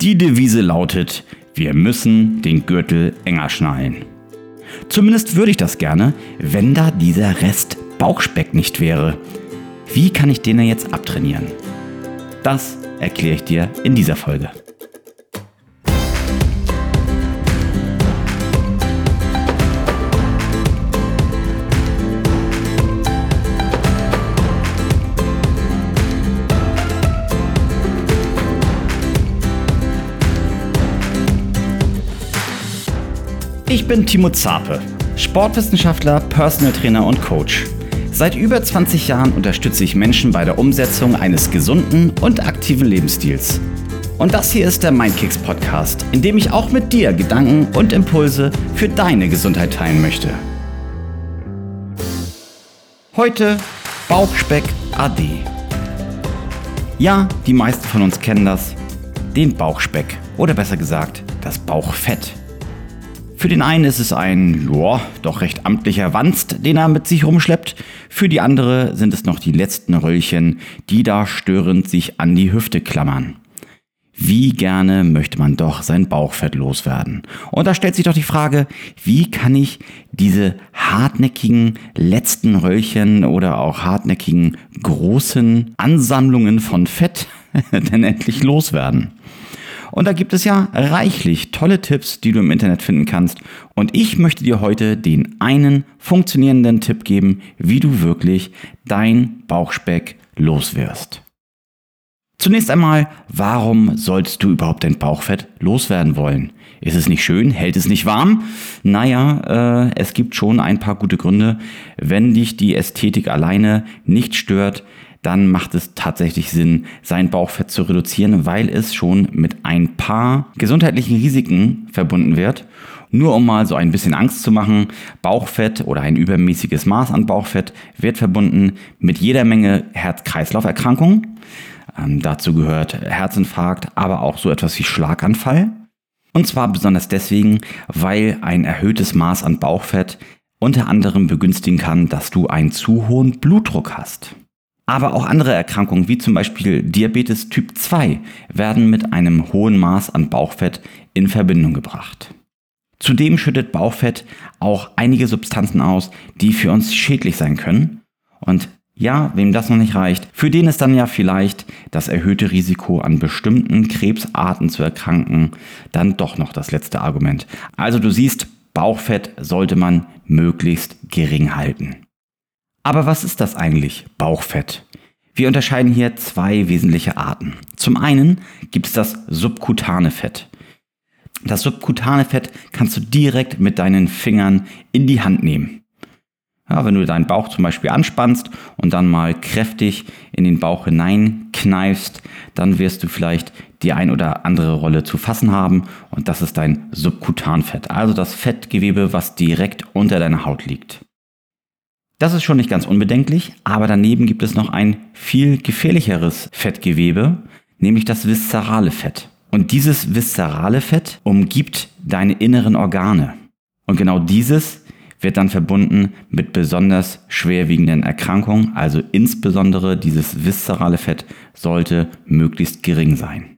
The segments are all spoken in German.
Die Devise lautet, wir müssen den Gürtel enger schnallen. Zumindest würde ich das gerne, wenn da dieser Rest Bauchspeck nicht wäre. Wie kann ich den jetzt abtrainieren? Das erkläre ich dir in dieser Folge. Ich bin Timo Zape, Sportwissenschaftler, Personal Trainer und Coach. Seit über 20 Jahren unterstütze ich Menschen bei der Umsetzung eines gesunden und aktiven Lebensstils. Und das hier ist der Mindkicks Podcast, in dem ich auch mit dir Gedanken und Impulse für deine Gesundheit teilen möchte. Heute Bauchspeck AD. Ja, die meisten von uns kennen das, den Bauchspeck oder besser gesagt das Bauchfett. Für den einen ist es ein, ja, doch recht amtlicher Wanst, den er mit sich rumschleppt. Für die andere sind es noch die letzten Röllchen, die da störend sich an die Hüfte klammern. Wie gerne möchte man doch sein Bauchfett loswerden? Und da stellt sich doch die Frage, wie kann ich diese hartnäckigen letzten Röllchen oder auch hartnäckigen großen Ansammlungen von Fett denn endlich loswerden? Und da gibt es ja reichlich tolle Tipps, die du im Internet finden kannst. Und ich möchte dir heute den einen funktionierenden Tipp geben, wie du wirklich dein Bauchspeck loswirst. Zunächst einmal, warum solltest du überhaupt dein Bauchfett loswerden wollen? Ist es nicht schön? Hält es nicht warm? Naja, äh, es gibt schon ein paar gute Gründe. Wenn dich die Ästhetik alleine nicht stört, dann macht es tatsächlich Sinn, sein Bauchfett zu reduzieren, weil es schon mit ein paar gesundheitlichen Risiken verbunden wird. Nur um mal so ein bisschen Angst zu machen, Bauchfett oder ein übermäßiges Maß an Bauchfett wird verbunden mit jeder Menge Herz-Kreislauf-Erkrankungen. Ähm, dazu gehört Herzinfarkt, aber auch so etwas wie Schlaganfall. Und zwar besonders deswegen, weil ein erhöhtes Maß an Bauchfett unter anderem begünstigen kann, dass du einen zu hohen Blutdruck hast. Aber auch andere Erkrankungen wie zum Beispiel Diabetes Typ 2 werden mit einem hohen Maß an Bauchfett in Verbindung gebracht. Zudem schüttet Bauchfett auch einige Substanzen aus, die für uns schädlich sein können. Und ja, wem das noch nicht reicht, für den ist dann ja vielleicht das erhöhte Risiko an bestimmten Krebsarten zu erkranken dann doch noch das letzte Argument. Also du siehst, Bauchfett sollte man möglichst gering halten. Aber was ist das eigentlich, Bauchfett? Wir unterscheiden hier zwei wesentliche Arten. Zum einen gibt es das subkutane Fett. Das subkutane Fett kannst du direkt mit deinen Fingern in die Hand nehmen. Ja, wenn du deinen Bauch zum Beispiel anspannst und dann mal kräftig in den Bauch hineinkneifst, dann wirst du vielleicht die ein oder andere Rolle zu fassen haben und das ist dein Subkutanfett, also das Fettgewebe, was direkt unter deiner Haut liegt. Das ist schon nicht ganz unbedenklich, aber daneben gibt es noch ein viel gefährlicheres Fettgewebe, nämlich das viszerale Fett. Und dieses viszerale Fett umgibt deine inneren Organe. Und genau dieses wird dann verbunden mit besonders schwerwiegenden Erkrankungen, also insbesondere dieses viszerale Fett sollte möglichst gering sein.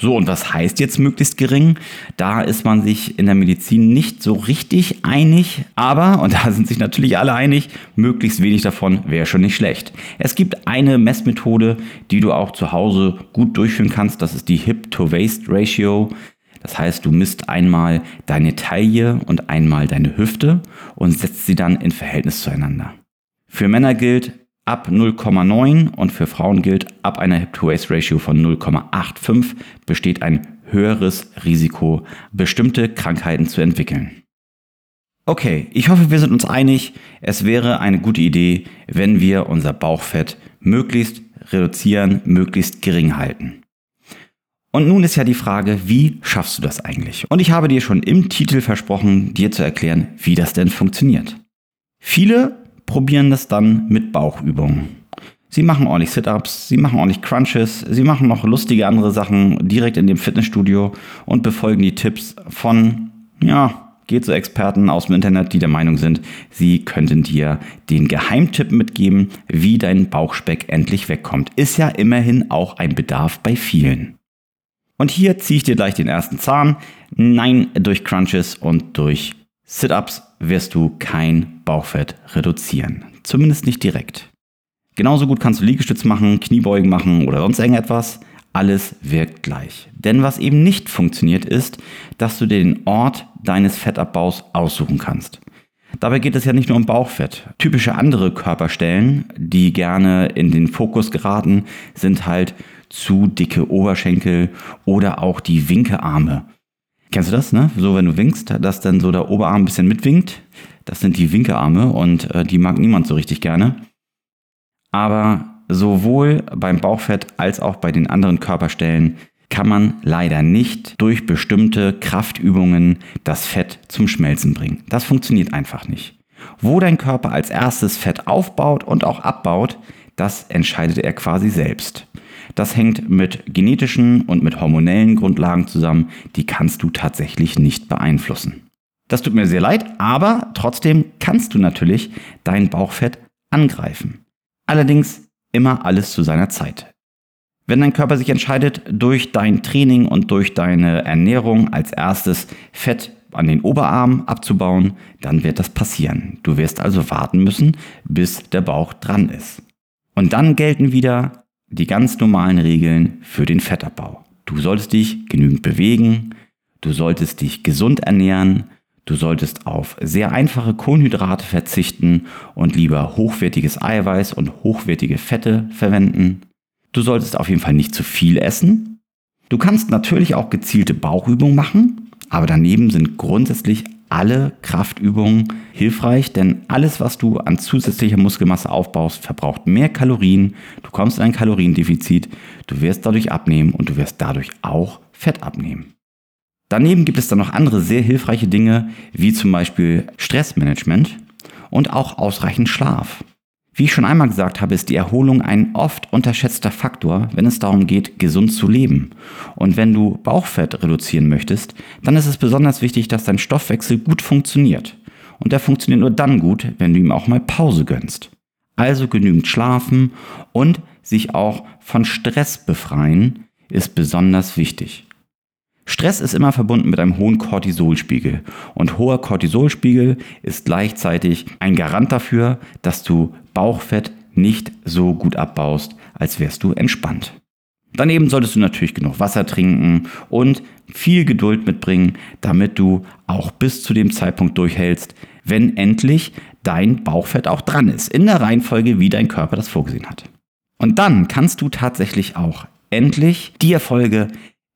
So, und was heißt jetzt möglichst gering? Da ist man sich in der Medizin nicht so richtig einig, aber, und da sind sich natürlich alle einig, möglichst wenig davon wäre schon nicht schlecht. Es gibt eine Messmethode, die du auch zu Hause gut durchführen kannst, das ist die Hip-to-Waist-Ratio. Das heißt, du misst einmal deine Taille und einmal deine Hüfte und setzt sie dann in Verhältnis zueinander. Für Männer gilt, ab 0,9 und für Frauen gilt, ab einer Hip-to-Waist-Ratio von 0,85 besteht ein höheres Risiko, bestimmte Krankheiten zu entwickeln. Okay, ich hoffe, wir sind uns einig, es wäre eine gute Idee, wenn wir unser Bauchfett möglichst reduzieren, möglichst gering halten. Und nun ist ja die Frage, wie schaffst du das eigentlich? Und ich habe dir schon im Titel versprochen, dir zu erklären, wie das denn funktioniert. Viele probieren das dann mit Bauchübungen. Sie machen ordentlich Sit-ups, sie machen ordentlich Crunches, sie machen noch lustige andere Sachen direkt in dem Fitnessstudio und befolgen die Tipps von, ja, geht zu Experten aus dem Internet, die der Meinung sind, sie könnten dir den Geheimtipp mitgeben, wie dein Bauchspeck endlich wegkommt. Ist ja immerhin auch ein Bedarf bei vielen. Und hier ziehe ich dir gleich den ersten Zahn. Nein, durch Crunches und durch Sit-ups wirst du kein Bauchfett reduzieren. Zumindest nicht direkt. Genauso gut kannst du Liegestütz machen, Kniebeugen machen oder sonst irgendetwas. Alles wirkt gleich. Denn was eben nicht funktioniert ist, dass du dir den Ort deines Fettabbaus aussuchen kannst. Dabei geht es ja nicht nur um Bauchfett. Typische andere Körperstellen, die gerne in den Fokus geraten, sind halt zu dicke Oberschenkel oder auch die Winkearme. Kennst du das, ne? So, wenn du winkst, dass dann so der Oberarm ein bisschen mitwinkt. Das sind die Winkearme und äh, die mag niemand so richtig gerne. Aber sowohl beim Bauchfett als auch bei den anderen Körperstellen kann man leider nicht durch bestimmte Kraftübungen das Fett zum Schmelzen bringen. Das funktioniert einfach nicht. Wo dein Körper als erstes Fett aufbaut und auch abbaut, das entscheidet er quasi selbst. Das hängt mit genetischen und mit hormonellen Grundlagen zusammen, die kannst du tatsächlich nicht beeinflussen. Das tut mir sehr leid, aber trotzdem kannst du natürlich dein Bauchfett angreifen. Allerdings immer alles zu seiner Zeit. Wenn dein Körper sich entscheidet, durch dein Training und durch deine Ernährung als erstes Fett an den Oberarm abzubauen, dann wird das passieren. Du wirst also warten müssen, bis der Bauch dran ist. Und dann gelten wieder die ganz normalen Regeln für den Fettabbau. Du solltest dich genügend bewegen, du solltest dich gesund ernähren, du solltest auf sehr einfache Kohlenhydrate verzichten und lieber hochwertiges Eiweiß und hochwertige Fette verwenden. Du solltest auf jeden Fall nicht zu viel essen. Du kannst natürlich auch gezielte Bauchübungen machen, aber daneben sind grundsätzlich alle Kraftübungen hilfreich, denn alles, was du an zusätzlicher Muskelmasse aufbaust, verbraucht mehr Kalorien. Du kommst in ein Kaloriendefizit, du wirst dadurch abnehmen und du wirst dadurch auch Fett abnehmen. Daneben gibt es dann noch andere sehr hilfreiche Dinge, wie zum Beispiel Stressmanagement und auch ausreichend Schlaf. Wie ich schon einmal gesagt habe, ist die Erholung ein oft unterschätzter Faktor, wenn es darum geht, gesund zu leben. Und wenn du Bauchfett reduzieren möchtest, dann ist es besonders wichtig, dass dein Stoffwechsel gut funktioniert. Und der funktioniert nur dann gut, wenn du ihm auch mal Pause gönnst. Also genügend schlafen und sich auch von Stress befreien ist besonders wichtig. Stress ist immer verbunden mit einem hohen Cortisolspiegel und hoher Cortisolspiegel ist gleichzeitig ein Garant dafür, dass du Bauchfett nicht so gut abbaust, als wärst du entspannt. Daneben solltest du natürlich genug Wasser trinken und viel Geduld mitbringen, damit du auch bis zu dem Zeitpunkt durchhältst, wenn endlich dein Bauchfett auch dran ist, in der Reihenfolge, wie dein Körper das vorgesehen hat. Und dann kannst du tatsächlich auch endlich die Erfolge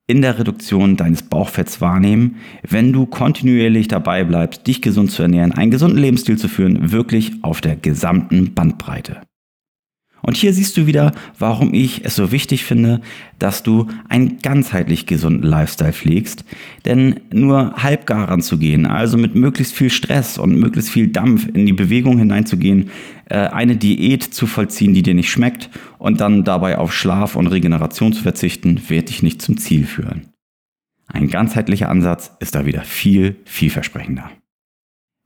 in der Reduktion deines Bauchfetts wahrnehmen, wenn du kontinuierlich dabei bleibst, dich gesund zu ernähren, einen gesunden Lebensstil zu führen, wirklich auf der gesamten Bandbreite. Und hier siehst du wieder, warum ich es so wichtig finde, dass du einen ganzheitlich gesunden Lifestyle pflegst. Denn nur halbgar ranzugehen, also mit möglichst viel Stress und möglichst viel Dampf in die Bewegung hineinzugehen, äh, eine Diät zu vollziehen, die dir nicht schmeckt und dann dabei auf Schlaf und Regeneration zu verzichten, wird dich nicht zum Ziel führen. Ein ganzheitlicher Ansatz ist da wieder viel, vielversprechender.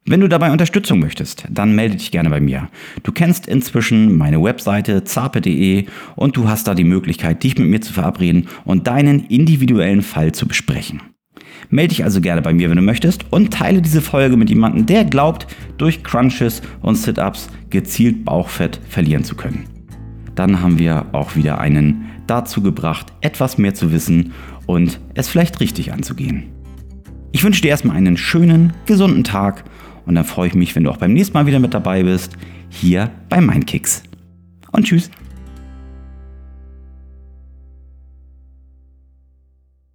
Wenn du dabei Unterstützung möchtest, dann melde dich gerne bei mir. Du kennst inzwischen meine Webseite zape.de und du hast da die Möglichkeit, dich mit mir zu verabreden und deinen individuellen Fall zu besprechen. Melde dich also gerne bei mir, wenn du möchtest und teile diese Folge mit jemandem, der glaubt, durch Crunches und Sit-ups gezielt Bauchfett verlieren zu können. Dann haben wir auch wieder einen dazu gebracht, etwas mehr zu wissen und es vielleicht richtig anzugehen. Ich wünsche dir erstmal einen schönen, gesunden Tag und dann freue ich mich, wenn du auch beim nächsten Mal wieder mit dabei bist, hier bei Mindkicks. Und tschüss.